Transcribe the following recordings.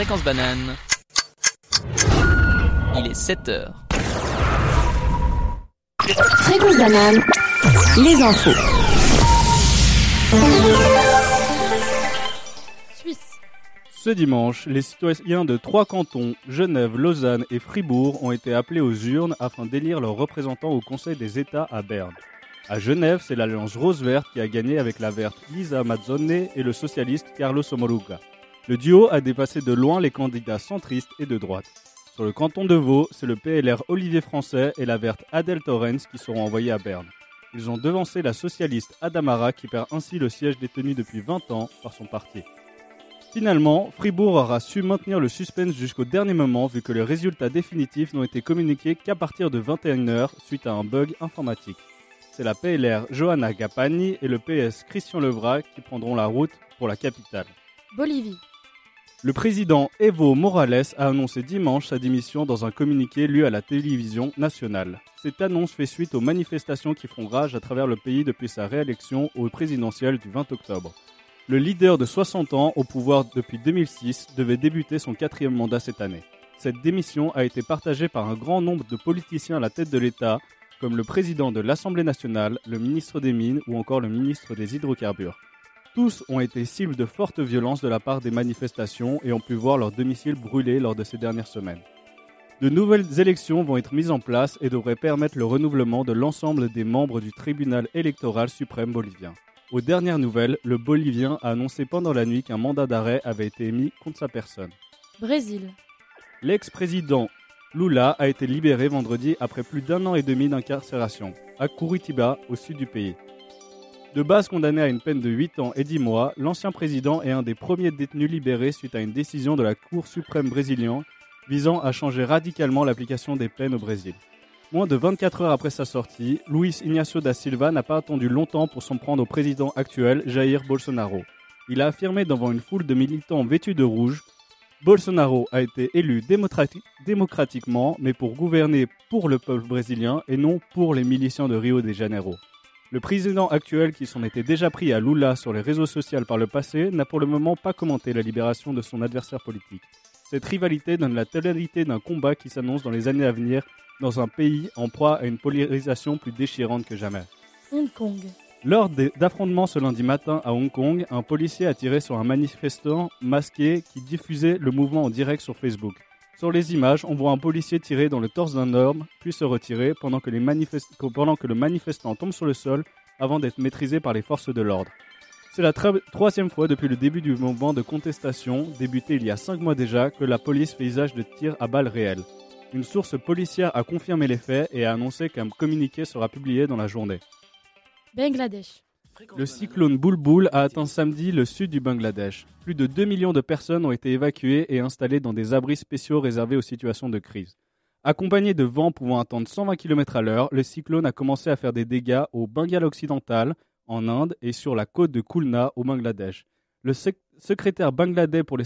Fréquence banane. Il est 7 heures. Fréquence banane. Les infos. Suisse. Ce dimanche, les citoyens de trois cantons, Genève, Lausanne et Fribourg, ont été appelés aux urnes afin d'élire leurs représentants au Conseil des États à Berne. À Genève, c'est l'Alliance Rose-Verte qui a gagné avec la verte Lisa Mazzone et le socialiste Carlos Omoruga. Le duo a dépassé de loin les candidats centristes et de droite. Sur le canton de Vaud, c'est le PLR Olivier Français et la verte Adèle Torrens qui seront envoyés à Berne. Ils ont devancé la socialiste Adamara qui perd ainsi le siège détenu depuis 20 ans par son parti. Finalement, Fribourg aura su maintenir le suspense jusqu'au dernier moment vu que les résultats définitifs n'ont été communiqués qu'à partir de 21h suite à un bug informatique. C'est la PLR Johanna Gapani et le PS Christian Levra qui prendront la route pour la capitale. Bolivie. Le président Evo Morales a annoncé dimanche sa démission dans un communiqué lu à la télévision nationale. Cette annonce fait suite aux manifestations qui font rage à travers le pays depuis sa réélection au présidentiel du 20 octobre. Le leader de 60 ans au pouvoir depuis 2006 devait débuter son quatrième mandat cette année. Cette démission a été partagée par un grand nombre de politiciens à la tête de l'État, comme le président de l'Assemblée nationale, le ministre des Mines ou encore le ministre des Hydrocarbures. Tous ont été cibles de fortes violences de la part des manifestations et ont pu voir leur domicile brûlé lors de ces dernières semaines. De nouvelles élections vont être mises en place et devraient permettre le renouvellement de l'ensemble des membres du tribunal électoral suprême bolivien. Aux dernières nouvelles, le Bolivien a annoncé pendant la nuit qu'un mandat d'arrêt avait été émis contre sa personne. Brésil. L'ex-président Lula a été libéré vendredi après plus d'un an et demi d'incarcération, à Curitiba, au sud du pays. De base condamné à une peine de 8 ans et 10 mois, l'ancien président est un des premiers détenus libérés suite à une décision de la Cour suprême brésilienne visant à changer radicalement l'application des peines au Brésil. Moins de 24 heures après sa sortie, Luis Ignacio da Silva n'a pas attendu longtemps pour s'en prendre au président actuel, Jair Bolsonaro. Il a affirmé devant une foule de militants vêtus de rouge Bolsonaro a été élu démocrati- démocratiquement, mais pour gouverner pour le peuple brésilien et non pour les miliciens de Rio de Janeiro. Le président actuel, qui s'en était déjà pris à Lula sur les réseaux sociaux par le passé, n'a pour le moment pas commenté la libération de son adversaire politique. Cette rivalité donne la tonalité d'un combat qui s'annonce dans les années à venir dans un pays en proie à une polarisation plus déchirante que jamais. Hong Kong. Lors d'affrontements ce lundi matin à Hong Kong, un policier a tiré sur un manifestant masqué qui diffusait le mouvement en direct sur Facebook. Sur les images, on voit un policier tirer dans le torse d'un homme, puis se retirer pendant que, le manifestant tombe sur le sol avant d'être maîtrisé par les forces de l'ordre. C'est la troisième fois depuis le début du mouvement de contestation, débuté il y a cinq mois déjà, que la police fait usage de tirs à balles réelles. Une source policière a confirmé les faits et a annoncé qu'un communiqué sera publié dans la journée. Bangladesh. Le cyclone Bulbul a atteint samedi le sud du Bangladesh. Plus de 2 millions de personnes ont été évacuées et installées dans des abris spéciaux réservés aux situations de crise. Accompagné de vents pouvant atteindre 120 km à l'heure, le cyclone a commencé à faire des dégâts au Bengale occidental, en Inde et sur la côte de Khulna au Bangladesh. Le sec- secrétaire bangladais pour les,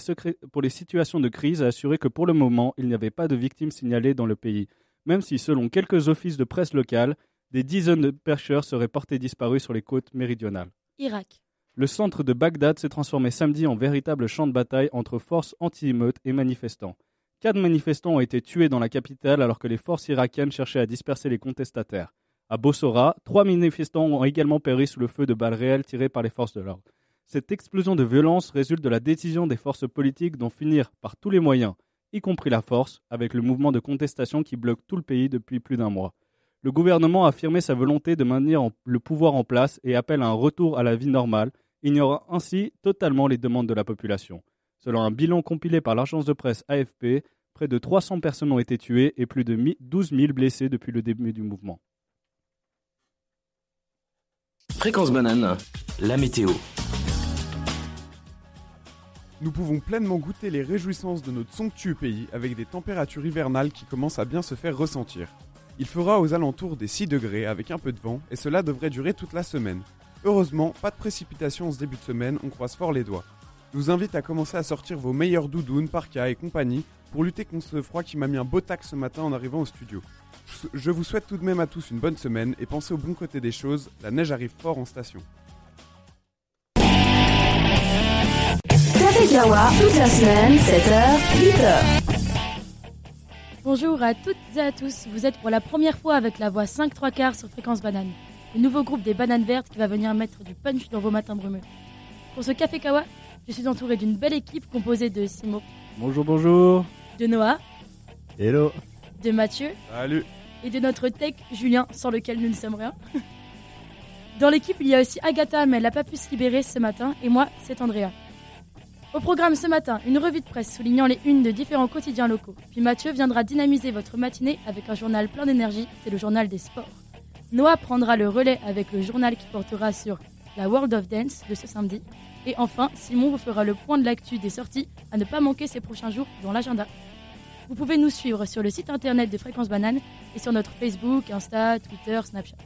pour les situations de crise a assuré que pour le moment, il n'y avait pas de victimes signalées dans le pays, même si selon quelques offices de presse locales, des dizaines de pêcheurs seraient portés disparus sur les côtes méridionales. Irak. Le centre de Bagdad s'est transformé samedi en véritable champ de bataille entre forces anti-émeutes et manifestants. Quatre manifestants ont été tués dans la capitale alors que les forces irakiennes cherchaient à disperser les contestataires. À Bossora, trois manifestants ont également péri sous le feu de balles réelles tirées par les forces de l'ordre. Cette explosion de violence résulte de la décision des forces politiques d'en finir par tous les moyens, y compris la force, avec le mouvement de contestation qui bloque tout le pays depuis plus d'un mois. Le gouvernement a affirmé sa volonté de maintenir en- le pouvoir en place et appelle à un retour à la vie normale, ignorant ainsi totalement les demandes de la population. Selon un bilan compilé par l'agence de presse AFP, près de 300 personnes ont été tuées et plus de mi- 12 000 blessés depuis le début du mouvement. Fréquence banane, la météo. Nous pouvons pleinement goûter les réjouissances de notre somptueux pays avec des températures hivernales qui commencent à bien se faire ressentir. Il fera aux alentours des 6 degrés avec un peu de vent et cela devrait durer toute la semaine. Heureusement, pas de précipitations en ce début de semaine, on croise fort les doigts. Je vous invite à commencer à sortir vos meilleurs doudounes, parkas et compagnie pour lutter contre ce froid qui m'a mis un beau tac ce matin en arrivant au studio. Je- vous souhaite tout de même à tous une bonne semaine et pensez au bon côté des choses, la neige arrive fort en station. Toute la semaine, 7h, 8h. Bonjour à toutes et à tous. Vous êtes pour la première fois avec la voix 5 3 quarts sur Fréquence Banane. Le nouveau groupe des bananes vertes qui va venir mettre du punch dans vos matins brumeux. Pour ce Café Kawa, je suis entouré d'une belle équipe composée de Simo, Bonjour, bonjour. de Noah, Hello. de Mathieu Salut et de notre tech Julien, sans lequel nous ne sommes rien. Dans l'équipe, il y a aussi Agatha, mais elle n'a pas pu se libérer ce matin, et moi, c'est Andrea. Au programme ce matin, une revue de presse soulignant les unes de différents quotidiens locaux. Puis Mathieu viendra dynamiser votre matinée avec un journal plein d'énergie, c'est le journal des sports. Noah prendra le relais avec le journal qui portera sur la World of Dance de ce samedi. Et enfin, Simon vous fera le point de l'actu des sorties à ne pas manquer ces prochains jours dans l'agenda. Vous pouvez nous suivre sur le site internet de Fréquence Banane et sur notre Facebook, Insta, Twitter, Snapchat.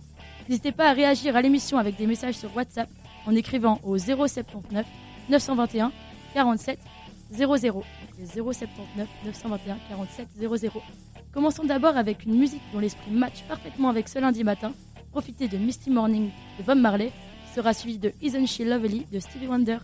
N'hésitez pas à réagir à l'émission avec des messages sur WhatsApp en écrivant au 079 921 47 00. Le 079 921 47 00. Commençons d'abord avec une musique dont l'esprit match parfaitement avec ce lundi matin. Profitez de Misty Morning de Bob Marley, qui sera suivi de Isn't She Lovely de Stevie Wonder.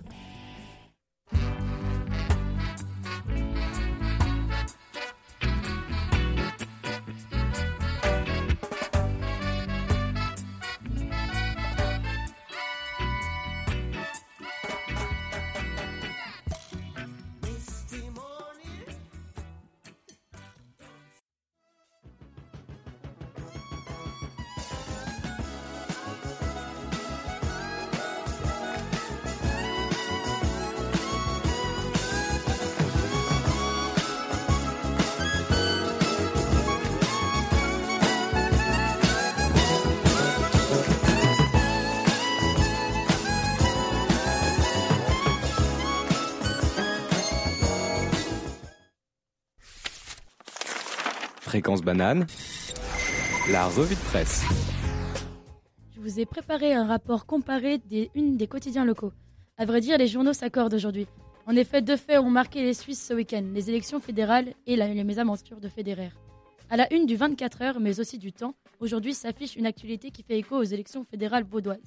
Banane, la revue de presse. Je vous ai préparé un rapport comparé des unes des quotidiens locaux. À vrai dire, les journaux s'accordent aujourd'hui. En effet, deux faits ont marqué les Suisses ce week-end les élections fédérales et la- les mésaventures de Federer. À la une du 24 heures, mais aussi du temps, aujourd'hui s'affiche une actualité qui fait écho aux élections fédérales vaudoises.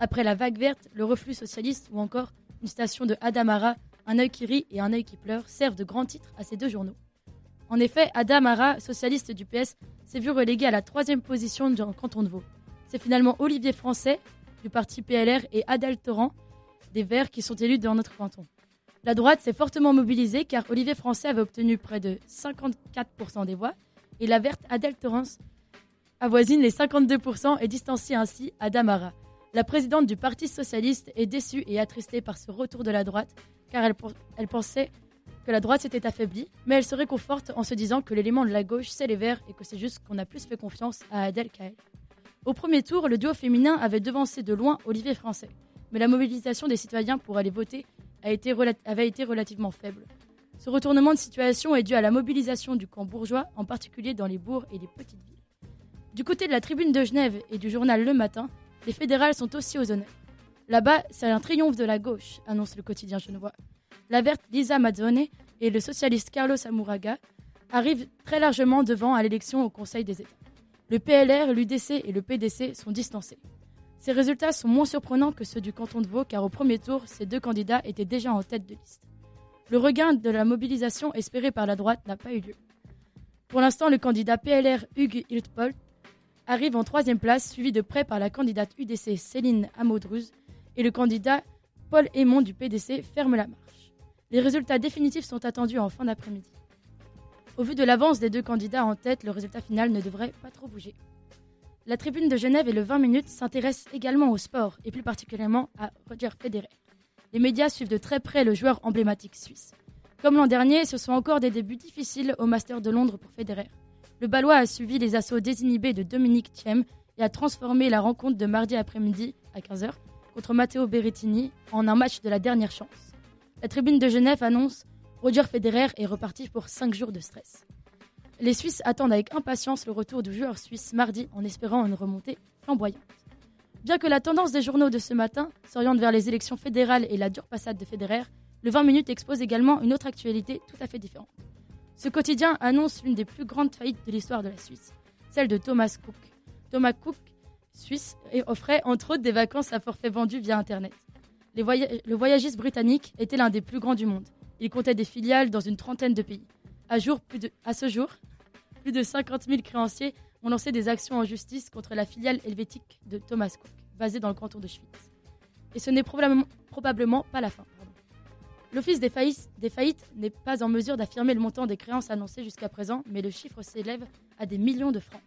Après la vague verte, le reflux socialiste ou encore une station de Adamara, un œil qui rit et un œil qui pleure servent de grands titres à ces deux journaux. En effet, Adamara, socialiste du PS, s'est vu relégué à la troisième position dans le canton de Vaud. C'est finalement Olivier Français du parti PLR et Adèle Torrent des Verts qui sont élus dans notre canton. La droite s'est fortement mobilisée car Olivier Français avait obtenu près de 54% des voix et la verte Adèle Torrance avoisine les 52% et distancie ainsi Adamara. La présidente du Parti socialiste est déçue et attristée par ce retour de la droite car elle pensait que la droite s'était affaiblie, mais elle se réconforte en se disant que l'élément de la gauche c'est les Verts et que c'est juste qu'on a plus fait confiance à Adèle qu'à. Au premier tour, le duo féminin avait devancé de loin Olivier Français, mais la mobilisation des citoyens pour aller voter avait été relativement faible. Ce retournement de situation est dû à la mobilisation du camp bourgeois, en particulier dans les bourgs et les petites villes. Du côté de la tribune de Genève et du journal Le Matin, les fédérales sont aussi aux honneurs. Là-bas, c'est un triomphe de la gauche, annonce le quotidien genevois. La verte Lisa Mazzone et le socialiste Carlos Amuraga arrivent très largement devant à l'élection au Conseil des États. Le PLR, l'UDC et le PDC sont distancés. Ces résultats sont moins surprenants que ceux du canton de Vaud car au premier tour, ces deux candidats étaient déjà en tête de liste. Le regain de la mobilisation espérée par la droite n'a pas eu lieu. Pour l'instant, le candidat PLR Hugues Hiltpold arrive en troisième place, suivi de près par la candidate UDC Céline Amaudruz et le candidat Paul Aymon du PDC ferme la marche. Les résultats définitifs sont attendus en fin d'après-midi. Au vu de l'avance des deux candidats en tête, le résultat final ne devrait pas trop bouger. La tribune de Genève et le 20 minutes s'intéresse également au sport, et plus particulièrement à Roger Federer. Les médias suivent de très près le joueur emblématique suisse. Comme l'an dernier, ce sont encore des débuts difficiles au Master de Londres pour Federer. Le Balois a suivi les assauts désinhibés de Dominique Thiem et a transformé la rencontre de mardi après-midi à 15h contre Matteo Berrettini en un match de la dernière chance. La tribune de Genève annonce Roger Federer est reparti pour 5 jours de stress. Les Suisses attendent avec impatience le retour du joueur suisse mardi en espérant une remontée flamboyante. Bien que la tendance des journaux de ce matin s'oriente vers les élections fédérales et la dure passade de Federer, le 20 minutes expose également une autre actualité tout à fait différente. Ce quotidien annonce l'une des plus grandes faillites de l'histoire de la Suisse, celle de Thomas Cook. Thomas Cook, suisse, offrait entre autres des vacances à forfait vendu via Internet. Le voyagiste britannique était l'un des plus grands du monde. Il comptait des filiales dans une trentaine de pays. À, ce jour, plus de 50 000 créanciers ont lancé des actions en justice contre la filiale helvétique de Thomas Cook, basée dans le canton de Schwyz. Et ce n'est probablement, pas la fin. L'Office des faillites, des faillites n'est pas en mesure d'affirmer le montant des créances annoncées jusqu'à présent, mais le chiffre s'élève à des millions de francs.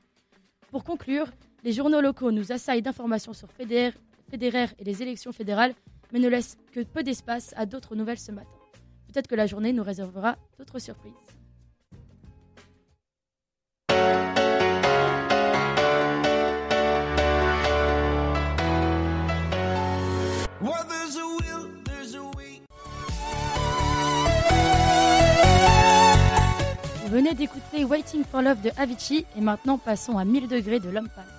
Pour conclure, les journaux locaux nous assaillent d'informations sur Federer, Federer et les élections fédérales, mais ne laissent que peu d'espace à d'autres nouvelles ce matin. Peut-être que la journée nous réservera d'autres surprises. Vous venez d'écouter Waiting for Love de Avicii et maintenant passons à 1000 degrés de l'homme pâle.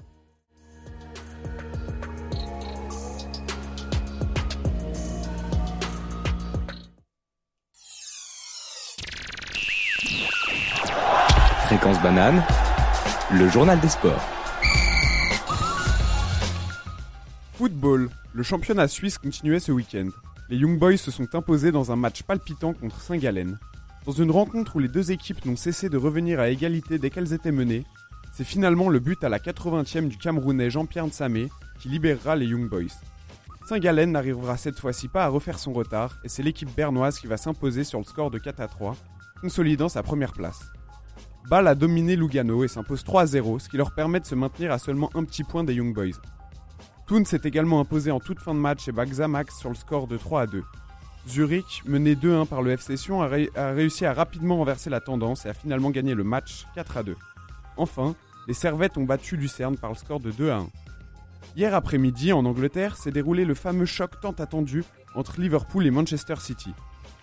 Fréquence banane, le journal des sports. Football, le championnat suisse continuait ce week-end. Les Young Boys se sont imposés dans un match palpitant contre Saint-Gallen. Dans une rencontre où les deux équipes n'ont cessé de revenir à égalité dès qu'elles étaient menées, c'est finalement le but à la 80e du Camerounais Jean-Pierre Nsamé qui libérera les Young Boys. Saint-Gallen n'arrivera cette fois-ci pas à refaire son retard et c'est l'équipe bernoise qui va s'imposer sur le score de 4 à 3, consolidant sa première place. Bâle a dominé Lugano et s'impose 3 à 0, ce qui leur permet de se maintenir à seulement un petit point des Young Boys. Thun s'est également imposé en toute fin de match et bat Xamax sur le score de 3 à 2. Zurich, mené 2-1 par le FC Sion, a, a réussi à rapidement renverser la tendance et a finalement gagné le match 4 à 2. Enfin, les Servettes ont battu Lucerne par le score de 2 à 1. Hier après-midi, en Angleterre, s'est déroulé le fameux choc tant attendu entre Liverpool et Manchester City.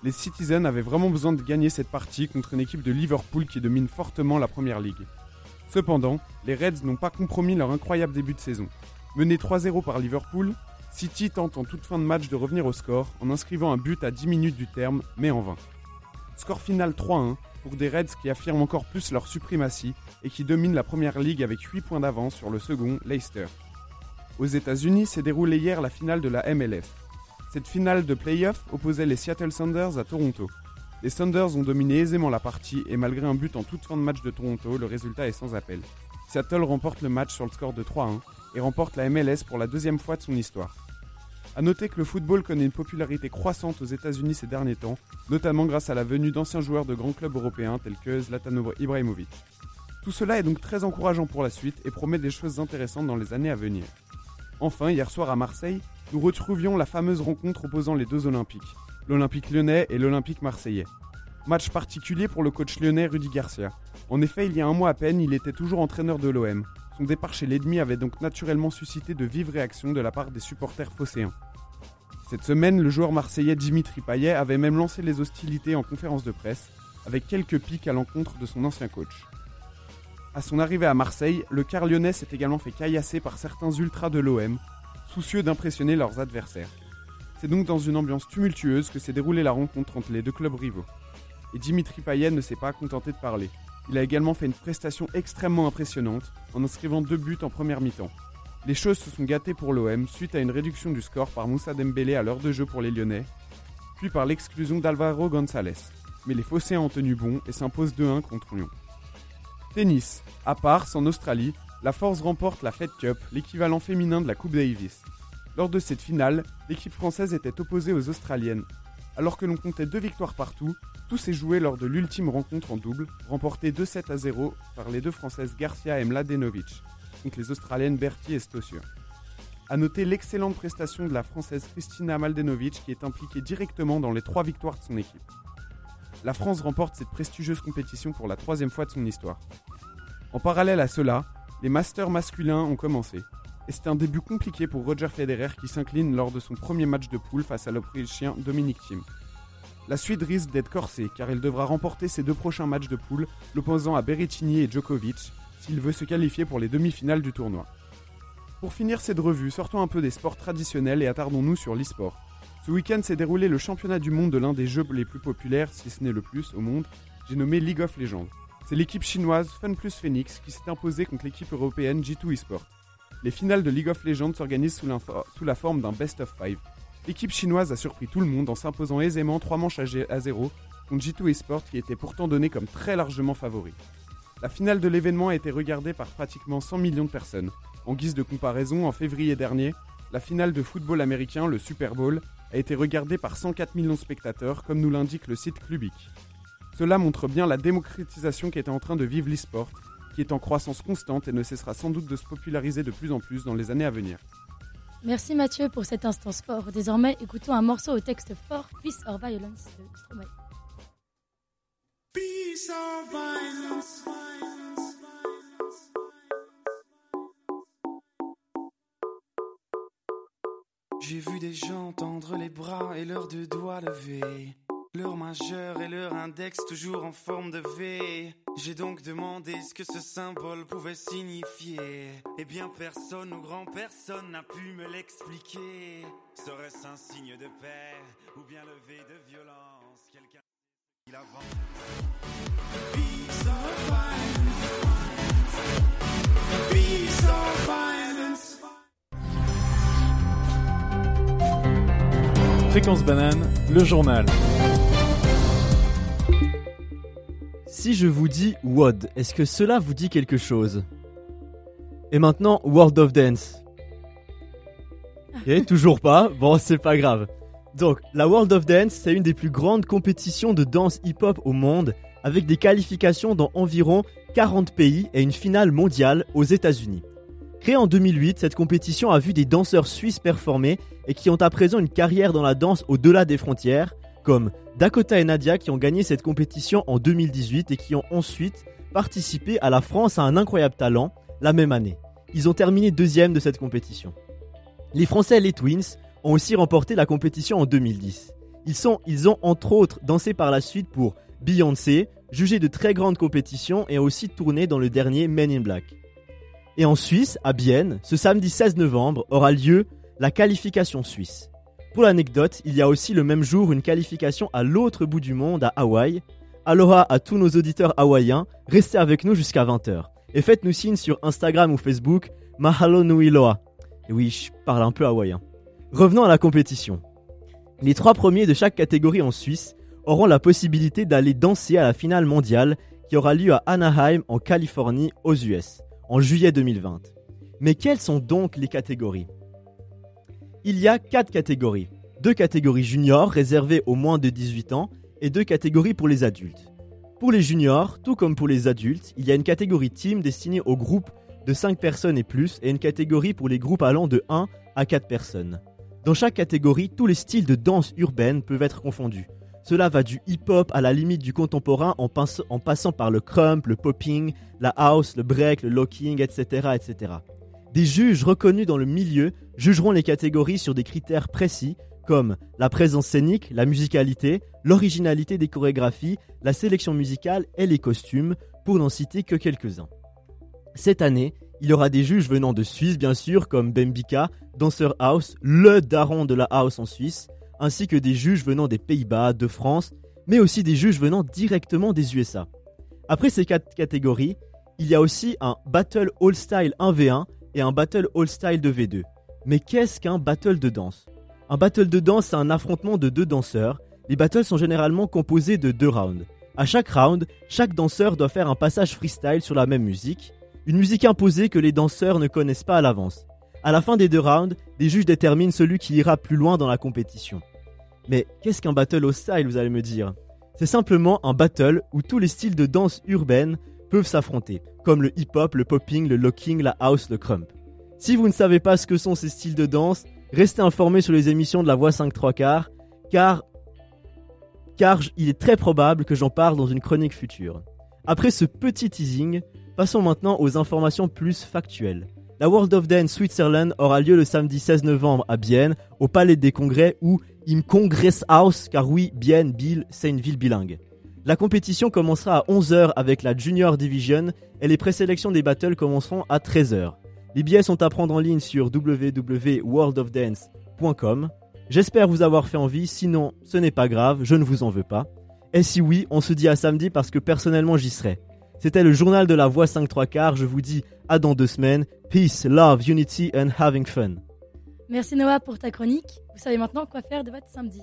Les Citizens avaient vraiment besoin de gagner cette partie contre une équipe de Liverpool qui domine fortement la Première Ligue. Cependant, les Reds n'ont pas compromis leur incroyable début de saison. Mené 3-0 par Liverpool, City tente en toute fin de match de revenir au score en inscrivant un but à 10 minutes du terme, mais en vain. Score final 3-1 pour des Reds qui affirment encore plus leur suprématie et qui dominent la première ligue avec 8 points d'avance sur le second, Leicester. Aux États-Unis s'est déroulée hier la finale de la MLF. Cette finale de playoff opposait les Seattle Sounders à Toronto. Les Sounders ont dominé aisément la partie et malgré un but en toute fin de match de Toronto, le résultat est sans appel. Seattle remporte le match sur le score de 3-1 et remporte la MLS pour la deuxième fois de son histoire. A noter que le football connaît une popularité croissante aux États-Unis ces derniers temps, notamment grâce à la venue d'anciens joueurs de grands clubs européens tels que Zlatan Ibrahimovic. Tout cela est donc très encourageant pour la suite et promet des choses intéressantes dans les années à venir. Enfin, hier soir à Marseille, nous retrouvions la fameuse rencontre opposant les deux Olympiques, l'Olympique lyonnais et l'Olympique marseillais. Match particulier pour le coach lyonnais Rudy Garcia. En effet, il y a un mois à peine, il était toujours entraîneur de l'OM. Son départ chez l'ennemi avait donc naturellement suscité de vives réactions de la part des supporters phocéens. Cette semaine, le joueur marseillais Dimitri Payet avait même lancé les hostilités en conférence de presse, avec quelques pics à l'encontre de son ancien coach. À son arrivée à Marseille, le quart lyonnais s'est également fait caillasser par certains ultras de l'OM, soucieux d'impressionner leurs adversaires. C'est donc dans une ambiance tumultueuse que s'est déroulée la rencontre entre les deux clubs rivaux. Et Dimitri Payet ne s'est pas contenté de parler. Il a également fait une prestation extrêmement impressionnante en inscrivant deux buts en première mi-temps. Les choses se sont gâtées pour l'OM suite à une réduction du score par Moussa Dembélé à l'heure de jeu pour les Lyonnais, puis par l'exclusion d'Alvaro González. Mais les Phocéens ont tenu bon et s'imposent 2-1 contre Lyon. Tennis. À Pars, en Australie, la Force remporte la Fed Cup, l'équivalent féminin de la Coupe Davis. Lors de cette finale, l'équipe française était opposée aux Australiennes. Alors que l'on comptait deux victoires partout, tout s'est joué lors de l'ultime rencontre en double, remportée 2-7 à 0 par les deux Françaises Garcia et Mladenovic, contre les Australiennes Berti et Stossur. A noter l'excellente prestation de la Française Christina Maldenovic qui est impliquée directement dans les trois victoires de son équipe. La France remporte cette prestigieuse compétition pour la troisième fois de son histoire. En parallèle à cela, les masters masculins ont commencé. et c'est un début compliqué pour Roger Federer qui s'incline lors de son premier match de poule face à l'Autrichien Dominic Thiem. La suite risque d'être corsée car il devra remporter ses deux prochains matchs de poule, l'opposant à Berrettini et Djokovic, s'il veut se qualifier pour les demi-finales du tournoi. Pour finir cette revue, sortons un peu des sports traditionnels et attardons-nous sur l'e-sport. Ce week-end s'est déroulé le championnat du monde de l'un des jeux les plus populaires, si ce n'est le plus, au monde, j'ai nommé League of Legends. C'est l'équipe chinoise Fun Plus Phoenix qui s'est imposée contre l'équipe européenne G2 eSport. Les finales de League of Legends s'organisent sous, la forme d'un best of 5. L'équipe chinoise a surpris tout le monde en s'imposant aisément 3 manches à 0 contre G2 eSport qui était pourtant donné comme très largement favori. La finale de l'événement a été regardée par pratiquement 100 millions de personnes. En guise de comparaison, en février dernier, la finale de football américain, le Super Bowl, a été regardée par 104 millions de spectateurs, comme nous l'indique le site Clubic. Cela montre bien la démocratisation qui est en train de vivre l'e-sport, qui est en croissance constante et ne cessera sans doute de se populariser de plus en plus dans les années à venir. Merci Mathieu pour cet instant sport. Désormais, écoutons un morceau au texte fort, Peace or Violence de Stromae. Peace or violence. J'ai vu des gens tendre les bras et leurs deux doigts levés. Leur majeur et leur index toujours en forme de V. J'ai donc demandé ce que ce symbole pouvait signifier. Eh bien, personne ou grand personne n'a pu me l'expliquer. Serait-ce un signe de paix ou bien levé de violence? Quelqu'un qui l'avance. Peace or violence. Fréquence banane, le journal. Si je vous dis WOD, est-ce que cela vous dit quelque chose? Et maintenant, World of Dance. Ok, toujours pas? Bon, c'est pas grave. Donc, la World of Dance, c'est une des plus grandes compétitions de danse hip-hop au monde, avec des qualifications dans environ 40 pays et une finale mondiale aux États-Unis. Créée en 2008, cette compétition a vu des danseurs suisses performer et qui ont à présent une carrière dans la danse au-delà des frontières, comme Dakota et Nadia qui ont gagné cette compétition en 2018 et qui ont ensuite participé à la France à un incroyable talent la même année. Ils ont terminé deuxième de cette compétition. Les Français les Twins ont aussi remporté la compétition en 2010. Ils, ont entre autres dansé par la suite pour Beyoncé, jugé de très grandes compétitions et ont aussi tourné dans le dernier Men in Black. Et en Suisse, à Bienne, ce samedi 16 novembre aura lieu la qualification suisse. Pour l'anecdote, il y a aussi le même jour une qualification à l'autre bout du monde, à Hawaï. Aloha à tous nos auditeurs hawaïens, restez avec nous jusqu'à 20h. Et faites-nous signe sur Instagram ou Facebook, Mahalo Nui Loa. Et oui, je parle un peu hawaïen. Revenons à la compétition. Les trois premiers de chaque catégorie en Suisse auront la possibilité d'aller danser à la finale mondiale qui aura lieu à Anaheim en Californie aux US en juillet 2020. Mais quelles sont donc les catégories? Il y a quatre catégories. Deux catégories juniors réservées aux moins de 18 ans et deux catégories pour les adultes. Pour les juniors, tout comme pour les adultes, il y a une catégorie team destinée aux groupes de 5 personnes et plus et une catégorie pour les groupes allant de 1 à 4 personnes. Dans chaque catégorie, tous les styles de danse urbaine peuvent être confondus. Cela va du hip-hop à la limite du contemporain en, passant par le crump, le popping, la house, le break, le locking, etc., etc. Des juges reconnus dans le milieu jugeront les catégories sur des critères précis comme la présence scénique, la musicalité, l'originalité des chorégraphies, la sélection musicale et les costumes, pour n'en citer que quelques-uns. Cette année, il y aura des juges venant de Suisse bien sûr, comme Bembika, danseur house, le daron de la house en Suisse, ainsi que des juges venant des Pays-Bas, de France, mais aussi des juges venant directement des USA. Après ces quatre catégories, il y a aussi un Battle All Style 1v1 un Battle All Style 2v2. Mais qu'est-ce qu'un battle de danse? Un battle de danse, c'est un affrontement de deux danseurs. Les battles sont généralement composés de deux rounds. À chaque round, chaque danseur doit faire un passage freestyle sur la même musique, une musique imposée que les danseurs ne connaissent pas à l'avance. À la fin des deux rounds, des juges déterminent celui qui ira plus loin dans la compétition. Mais qu'est-ce qu'un battle au style, vous allez me dire? C'est simplement un battle où tous les styles de danse urbaine peuvent s'affronter, comme le hip-hop, le popping, le locking, la house, le crump. Si vous ne savez pas ce que sont ces styles de danse, restez informés sur les émissions de la Voix 5 3 quarts, car, car il est très probable que j'en parle dans une chronique future. Après ce petit teasing, passons maintenant aux informations plus factuelles. La World of Dance Switzerland aura lieu le samedi 16 novembre à Bienne, au Palais des Congrès ou im Kongresshaus, car oui, Bienne, Bill, c'est une ville bilingue. La compétition commencera à 11h avec la Junior Division et les présélections des battles commenceront à 13h. Les billets sont à prendre en ligne sur www.worldofdance.com. J'espère vous avoir fait envie, sinon ce n'est pas grave, je ne vous en veux pas. Et si oui, on se dit à samedi parce que personnellement j'y serai. C'était le journal de la voix 5 3 quarts, je vous dis à dans deux semaines. Peace, love, unity and having fun. Merci Noah pour ta chronique. Vous savez maintenant quoi faire de votre samedi.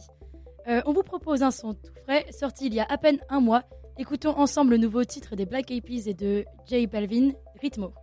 Euh, on vous propose un son tout frais, sorti il y a à peine un mois. Écoutons ensemble le nouveau titre des Black Eyed Peas et de J Balvin, Ritmo.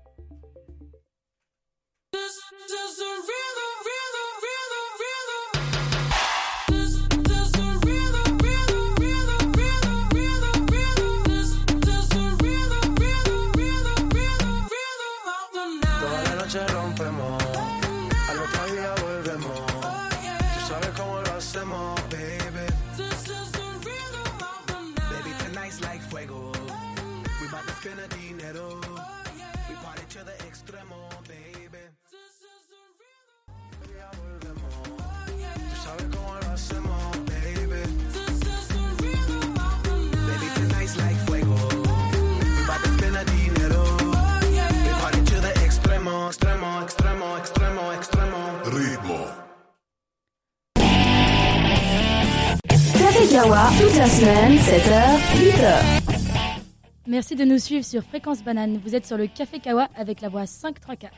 Kawa, toute la semaine, 7h, 8h. Merci de nous suivre sur Fréquence Banane. Vous êtes sur le Café Kawa avec la voix 5 3 quarts.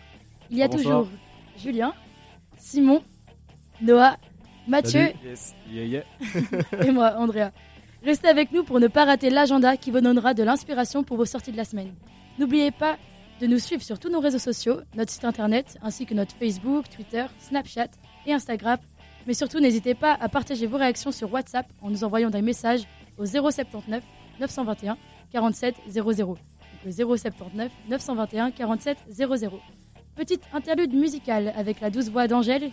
Il y a Bonsoir. toujours Julien, Simon, Noah, Mathieu Yes. Yeah, yeah. et moi, Andrea. Restez avec nous pour ne pas rater l'agenda qui vous donnera de l'inspiration pour vos sorties de la semaine. N'oubliez pas de nous suivre sur tous nos réseaux sociaux, notre site internet, ainsi que notre Facebook, Twitter, Snapchat et Instagram. Mais surtout, n'hésitez pas à partager vos réactions sur WhatsApp en nous envoyant des messages au 079 921 47 00. Donc le 079 921 47 00. Petite interlude musicale avec la douce voix d'Angèle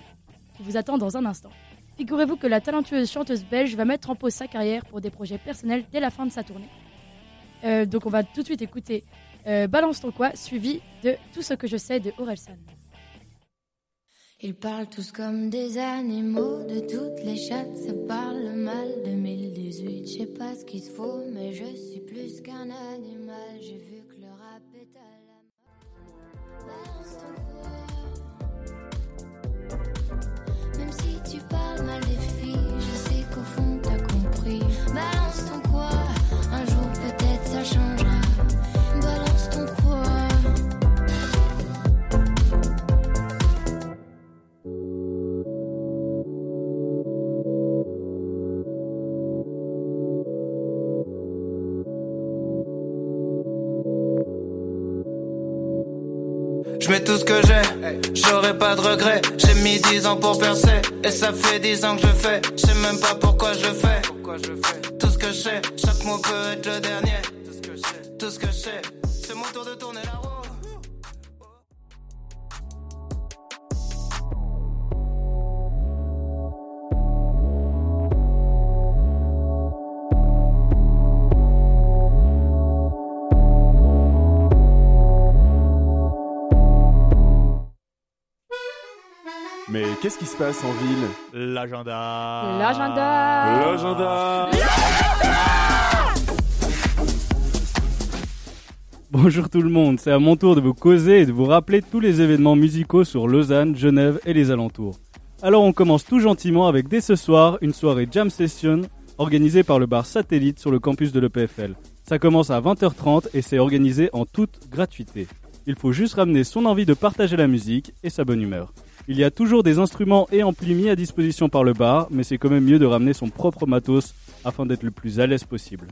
qui vous attend dans un instant. Figurez-vous que la talentueuse chanteuse belge va mettre en pause sa carrière pour des projets personnels dès la fin de sa tournée. Euh, donc on va tout de suite écouter euh, Balance ton quoi, suivi de Tout ce que je sais de Orelsan. Ils parlent tous comme des animaux, de toutes les chattes, ça parle mal. 2018, je sais pas ce qu'il faut, mais je suis plus qu'un animal. J'ai vu pas de regrets. J'ai mis 10 ans pour percer, et ça fait 10 ans que je fais. Je sais même pas pourquoi je fais. Tout ce que je sais, chaque mot peut être le dernier. Tout ce que je sais, c'est mon tour de tourner la qu'est-ce qui se passe en ville L'agenda. L'agenda L'agenda Bonjour tout le monde, c'est à mon tour de vous causer et de vous rappeler tous les événements musicaux sur Lausanne, Genève et les alentours. Alors on commence tout gentiment avec dès ce soir une soirée jam session organisée par le bar Satellite sur le campus de l'EPFL. Ça commence à 20h30 et c'est organisé en toute gratuité. Il faut juste ramener son envie de partager la musique et sa bonne humeur. Il y a toujours des instruments et amplis mis à disposition par le bar, mais c'est quand même mieux de ramener son propre matos afin d'être le plus à l'aise possible.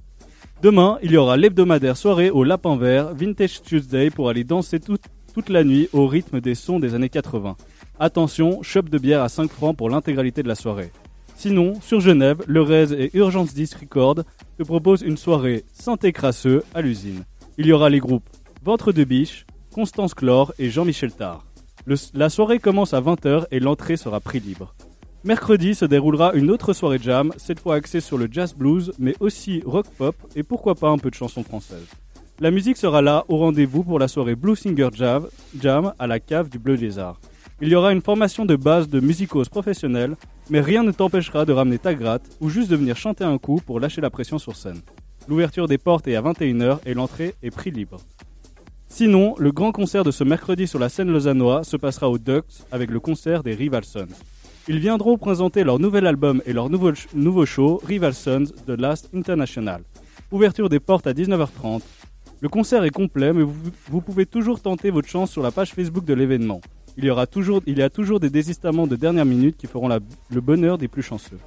Demain, il y aura l'hebdomadaire soirée au Lapin Vert, Vintage Tuesday, pour aller danser toute, la nuit au rythme des sons des années 80. Attention, shop de bière à 5 francs pour l'intégralité de la soirée. Sinon, sur Genève, le Rez et Urgence Disc Record te proposent une soirée synthé crasseux à l'usine. Il y aura les groupes Ventre de Biche, Constance Clore et Jean-Michel Tard. La soirée commence à 20h et l'entrée sera prix libre. Mercredi se déroulera une autre soirée jam, cette fois axée sur le jazz blues, mais aussi rock pop et pourquoi pas un peu de chansons françaises. La musique sera là au rendez-vous pour la soirée Blue Singer Jam, à la cave du Bleu Lézard. Il y aura une formation de base de musicos professionnels, mais rien ne t'empêchera de ramener ta gratte ou juste de venir chanter un coup pour lâcher la pression sur scène. L'ouverture des portes est à 21h et l'entrée est prix libre. Sinon, le grand concert de ce mercredi sur la scène lausannois se passera au Ducks avec le concert des Rival Sons. Ils viendront présenter leur nouvel album et leur nouveau, show Rival Sons The Last International. Ouverture des portes à 19h30. Le concert est complet, mais vous, pouvez toujours tenter votre chance sur la page Facebook de l'événement. Il y a toujours des désistements de dernière minute qui feront le bonheur des plus chanceux.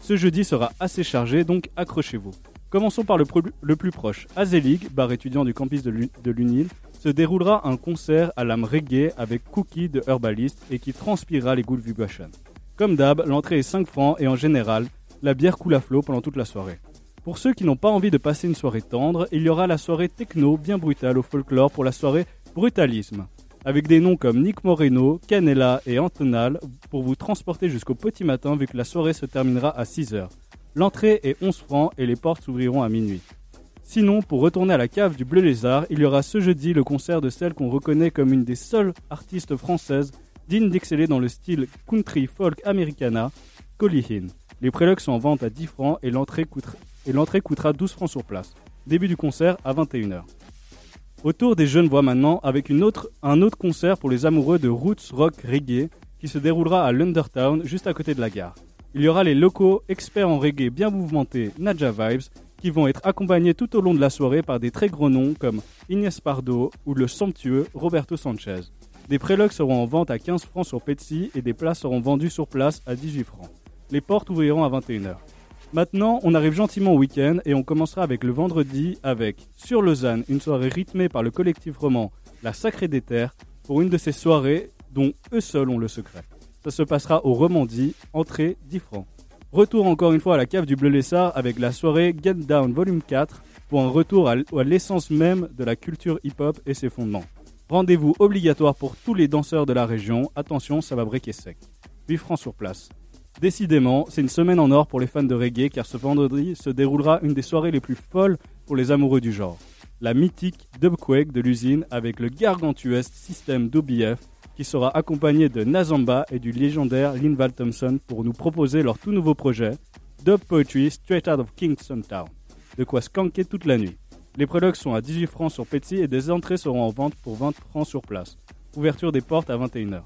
Ce jeudi sera assez chargé, donc accrochez-vous. Commençons par le, le plus proche. À Zelig, bar étudiant du campus de l'UNIL, se déroulera un concert à l'âme reggae avec Cookie de Herbalist et qui transpirera les Good Vibration. Comme d'hab, l'entrée est 5 francs et en général, la bière coule à flot pendant toute la soirée. Pour ceux qui n'ont pas envie de passer une soirée tendre, il y aura la soirée techno bien brutale au folklore pour la soirée Brutalisme. Avec des noms comme Nick Moreno, Canela et Antonal pour vous transporter jusqu'au petit matin vu que la soirée se terminera à 6h. L'entrée est 11 francs et les portes s'ouvriront à minuit. Sinon, pour retourner à la cave du Bleu Lézard, il y aura ce jeudi le concert de celle qu'on reconnaît comme une des seules artistes françaises dignes d'exceller dans le style country folk americana, Collie Hinn. Les prélogues sont en vente à 10 francs et l'entrée coûtera, coûtera 12 francs sur place. Début du concert à 21h. Autour des jeunes voix maintenant avec une un autre concert pour les amoureux de roots rock reggae qui se déroulera à Lundertown juste à côté de la gare. Il y aura les locaux experts en reggae bien mouvementés Nadja Vibes qui vont être accompagnés tout au long de la soirée par des très gros noms comme Inès Pardo ou le somptueux Roberto Sanchez. Des prélogues seront en vente à 15 francs sur Petsy et des places seront vendues sur place à 18 francs. Les portes ouvriront à 21h. Maintenant, on arrive gentiment au week-end et on commencera avec le vendredi avec, sur Lausanne, une soirée rythmée par le collectif roman La Sacrée des Terres pour une de ces soirées dont eux seuls ont le secret. Ça se passera au Romandie, entrée 10 francs. Retour encore une fois à la cave du Bleu Lessard avec la soirée Get Down Volume 4 pour un retour à l'essence même de la culture hip-hop et ses fondements. Rendez-vous obligatoire pour tous les danseurs de la région. Attention, ça va briquer sec. 8 francs sur place. Décidément, c'est une semaine en or pour les fans de reggae car ce vendredi se déroulera une des soirées les plus folles pour les amoureux du genre. La mythique Dubquake de l'usine avec le gargantuesque système d'OBF qui sera accompagné de Nazamba et du légendaire Linval Thompson pour nous proposer leur tout nouveau projet, Dub Poetry Straight Out of Kingston Town. De quoi skanker toute la nuit. Les prélogues sont à 18 francs sur Petsy et des entrées seront en vente pour 20 francs sur place. Ouverture des portes à 21h.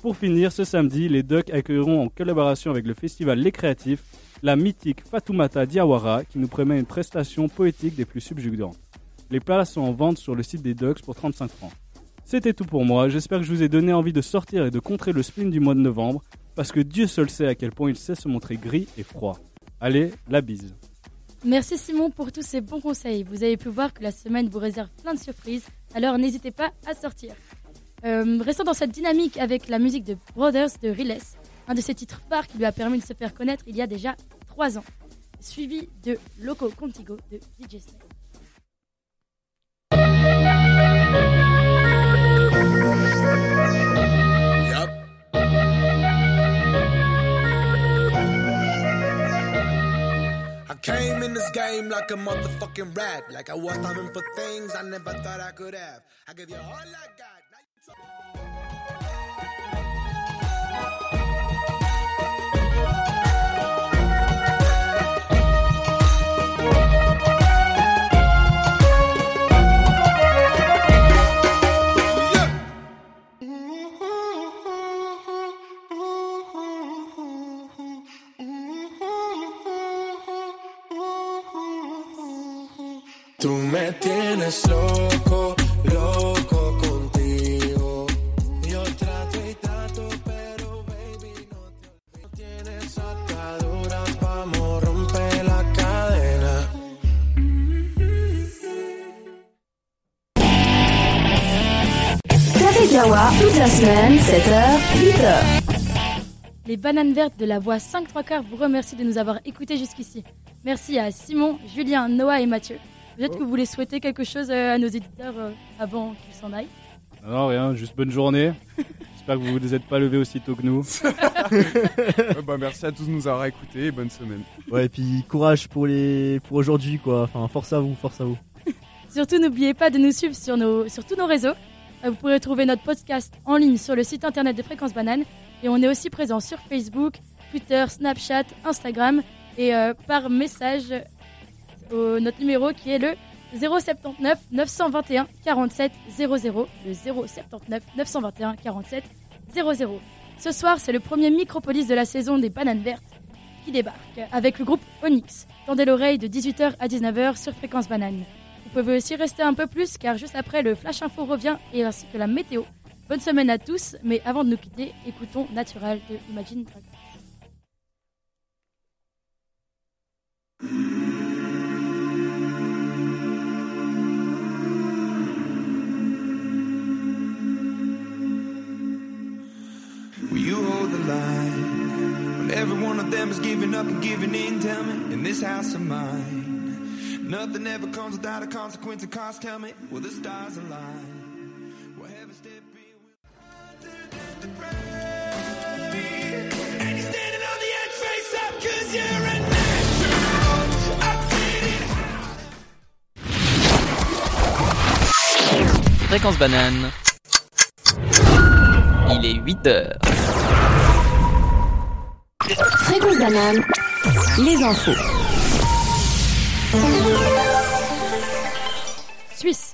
Pour finir, ce samedi, les Ducks accueilleront en collaboration avec le festival Les Créatifs la mythique Fatoumata Diawara qui nous promet une prestation poétique des plus subjugantes. Les places sont en vente sur le site des Ducks pour 35 francs. C'était tout pour moi, j'espère que je vous ai donné envie de sortir et de contrer le spleen du mois de novembre, parce que Dieu seul sait à quel point il sait se montrer gris et froid. Allez, la bise. Merci Simon pour tous ces bons conseils. Vous avez pu voir que la semaine vous réserve plein de surprises, alors n'hésitez pas à sortir. Euh, restons dans cette dynamique avec la musique de Brothers de Riles, un de ses titres phares qui lui a permis de se faire connaître il y a déjà 3 ans, suivi de Loco Contigo de DJ Snake. Came in this game like a motherfucking rat. Like I was starving for things I never thought I could have. I give you all I got. 7h, 8h. Les bananes vertes de la voix 5 3 quarts vous remercient de nous avoir écoutés jusqu'ici. Merci à Simon, Julien, Noah et Mathieu. Peut-être que vous voulez souhaiter quelque chose euh, à nos éditeurs euh, avant qu'ils s'en aillent. Non, rien, juste bonne journée. J'espère que vous ne vous êtes pas levé aussitôt que nous. Ouais, bah, merci à tous de nous avoir écoutés et bonne semaine. Ouais, et puis courage pour les pour aujourd'hui quoi. Enfin, force à vous, force à vous. Surtout, n'oubliez pas de nous suivre sur, nos, sur tous nos réseaux. Euh, Vous pourrez trouver notre podcast en ligne sur le site internet de Fréquence Banane. Et on est aussi présent sur Facebook, Twitter, Snapchat, Instagram et euh, par message au notre numéro qui est le 079 921 47 00. Le 079 921 47 00. Ce soir, c'est le premier Micropolis de la saison des Bananes Vertes qui débarque avec le groupe Onyx. Tendez l'oreille de 18h à 19h sur Fréquence Banane. Vous pouvez aussi rester un peu plus car juste après le Flash Info revient et ainsi que la météo. Bonne semaine à tous, mais avant de nous quitter, écoutons Natural de Imagine Dragons. Nothing ever comes without a consequence and cost. Tell me, will the stars align? Will heaven step in? And you're standing on the edge, face up, cause you're a natural. I'm feeling Fréquence banane. Il est 8 heures. Fréquence banane, les infos. Suisse.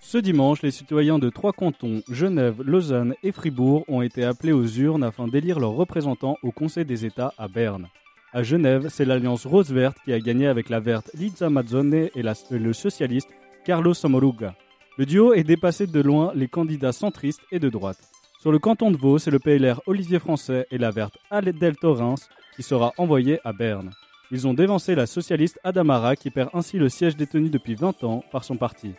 Ce dimanche, les citoyens de trois cantons, Genève, Lausanne et Fribourg, ont été appelés aux urnes afin d'élire leurs représentants au Conseil des États à Berne. À Genève, c'est l'alliance rose-verte qui a gagné avec la verte Liza Mazzone et, le socialiste Carlos Samoruga. Le duo est dépassé de loin les candidats centristes et de droite. Sur le canton de Vaud, c'est le PLR Olivier Français et la verte Adèle Torrens qui sera envoyé à Berne. Ils ont dévancé la socialiste Adamara qui perd ainsi le siège détenu depuis 20 ans par son parti.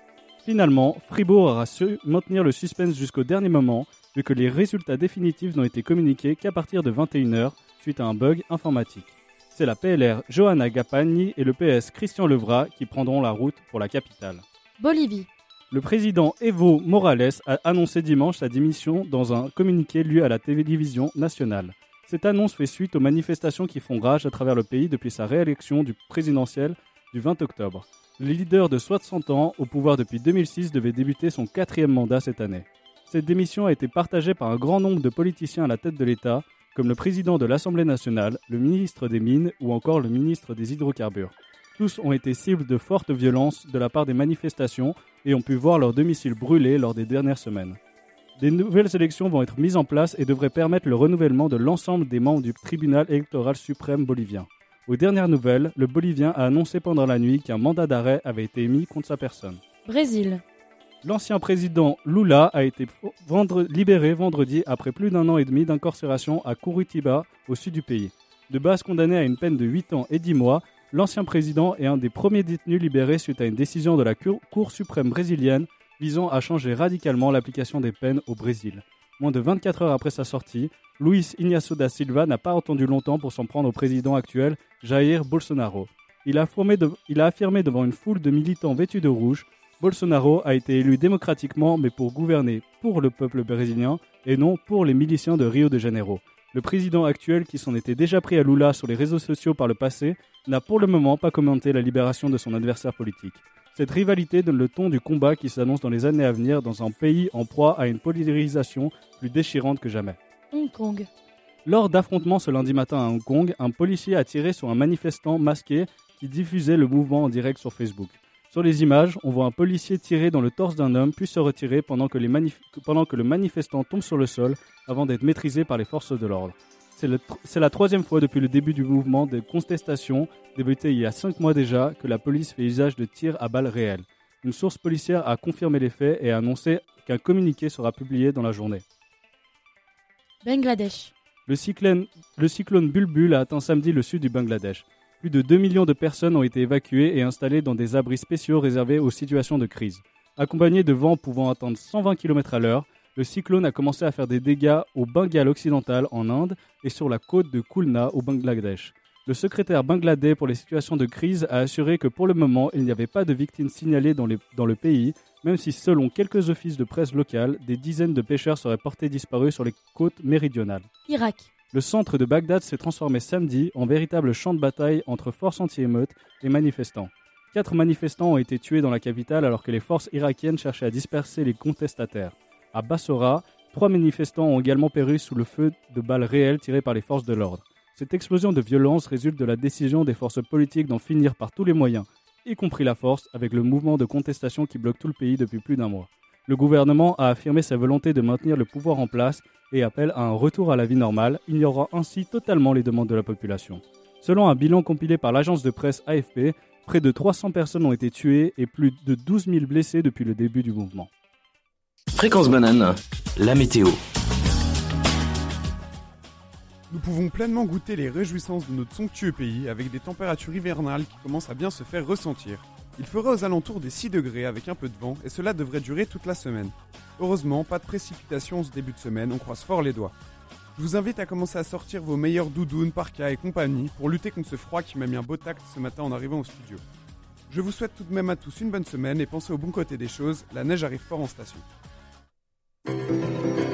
Finalement, Fribourg aura su maintenir le suspense jusqu'au dernier moment, vu que les résultats définitifs n'ont été communiqués qu'à partir de 21h suite à un bug informatique. C'est la PLR Johanna Gapagni et le PS Christian Levrat qui prendront la route pour la capitale. Bolivie. Le président Evo Morales a annoncé dimanche sa démission dans un communiqué lu à la télévision nationale. Cette annonce fait suite aux manifestations qui font rage à travers le pays depuis sa réélection du présidentiel du 20 octobre. Le leader de 60 ans, au pouvoir depuis 2006, devait débuter son quatrième mandat cette année. Cette démission a été partagée par un grand nombre de politiciens à la tête de l'État, comme le président de l'Assemblée nationale, le ministre des Mines ou encore le ministre des Hydrocarbures. Tous ont été cibles de fortes violences de la part des manifestations et ont pu voir leur domicile brûlé lors des dernières semaines. Des nouvelles élections vont être mises en place et devraient permettre le renouvellement de l'ensemble des membres du tribunal électoral suprême bolivien. Aux dernières nouvelles, le Bolivien a annoncé pendant la nuit qu'un mandat d'arrêt avait été émis contre sa personne. Brésil. L'ancien président Lula a été vendre- libéré vendredi après plus d'un an et demi d'incarcération à Curitiba, au sud du pays. De base condamné à une peine de 8 ans et 10 mois, l'ancien président est un des premiers détenus libérés suite à une décision de la Cour, Cour suprême brésilienne visant à changer radicalement l'application des peines au Brésil. Moins de 24 heures après sa sortie, Luis Ignacio da Silva n'a pas attendu longtemps pour s'en prendre au président actuel, Jair Bolsonaro. Il a, il a affirmé devant une foule de militants vêtus de rouge Bolsonaro a été élu démocratiquement, mais pour gouverner pour le peuple brésilien et non pour les miliciens de Rio de Janeiro. Le président actuel, qui s'en était déjà pris à Lula sur les réseaux sociaux par le passé, n'a pour le moment pas commenté la libération de son adversaire politique. Cette rivalité donne le ton du combat qui s'annonce dans les années à venir dans un pays en proie à une polarisation plus déchirante que jamais. Hong Kong. Lors d'affrontements ce lundi matin à Hong Kong, un policier a tiré sur un manifestant masqué qui diffusait le mouvement en direct sur Facebook. Sur les images, on voit un policier tirer dans le torse d'un homme puis se retirer pendant que, les manif- pendant que le manifestant tombe sur le sol avant d'être maîtrisé par les forces de l'ordre. C'est la troisième fois depuis le début du mouvement de contestation, débuté il y a cinq mois déjà, que la police fait usage de tirs à balles réelles. Une source policière a confirmé les faits et a annoncé qu'un communiqué sera publié dans la journée. Bangladesh. Le cyclone, le cyclone Bulbul a atteint samedi le sud du Bangladesh. Plus de 2 millions de personnes ont été évacuées et installées dans des abris spéciaux réservés aux situations de crise. Accompagné de vents pouvant atteindre 120 km à l'heure, le cyclone a commencé à faire des dégâts au Bengale occidental en Inde et sur la côte de Khulna au Bangladesh. Le secrétaire bangladais pour les situations de crise a assuré que pour le moment, il n'y avait pas de victimes signalées dans, les- dans le pays, même si selon quelques offices de presse locales, des dizaines de pêcheurs seraient portés disparus sur les côtes méridionales. Irak. Le centre de Bagdad s'est transformé samedi en véritable champ de bataille entre forces anti-émeutes et manifestants. Quatre manifestants ont été tués dans la capitale alors que les forces irakiennes cherchaient à disperser les contestataires. À Bassora, trois manifestants ont également péri sous le feu de balles réelles tirées par les forces de l'ordre. Cette explosion de violence résulte de la décision des forces politiques d'en finir par tous les moyens, y compris la force, avec le mouvement de contestation qui bloque tout le pays depuis plus d'un mois. Le gouvernement a affirmé sa volonté de maintenir le pouvoir en place et appelle à un retour à la vie normale, ignorant ainsi totalement les demandes de la population. Selon un bilan compilé par l'agence de presse AFP, près de 300 personnes ont été tuées et plus de 12 000 blessés depuis le début du mouvement. Fréquence banane, la météo. Nous pouvons pleinement goûter les réjouissances de notre somptueux pays avec des températures hivernales qui commencent à bien se faire ressentir. Il fera aux alentours des 6 degrés avec un peu de vent et cela devrait durer toute la semaine. Heureusement, pas de précipitations ce début de semaine, on croise fort les doigts. Je vous invite à commencer à sortir vos meilleurs doudounes, parkas et compagnie pour lutter contre ce froid qui m'a mis un beau tact ce matin en arrivant au studio. Je vous souhaite tout de même à tous une bonne semaine et pensez au bon côté des choses, la neige arrive fort en station. Música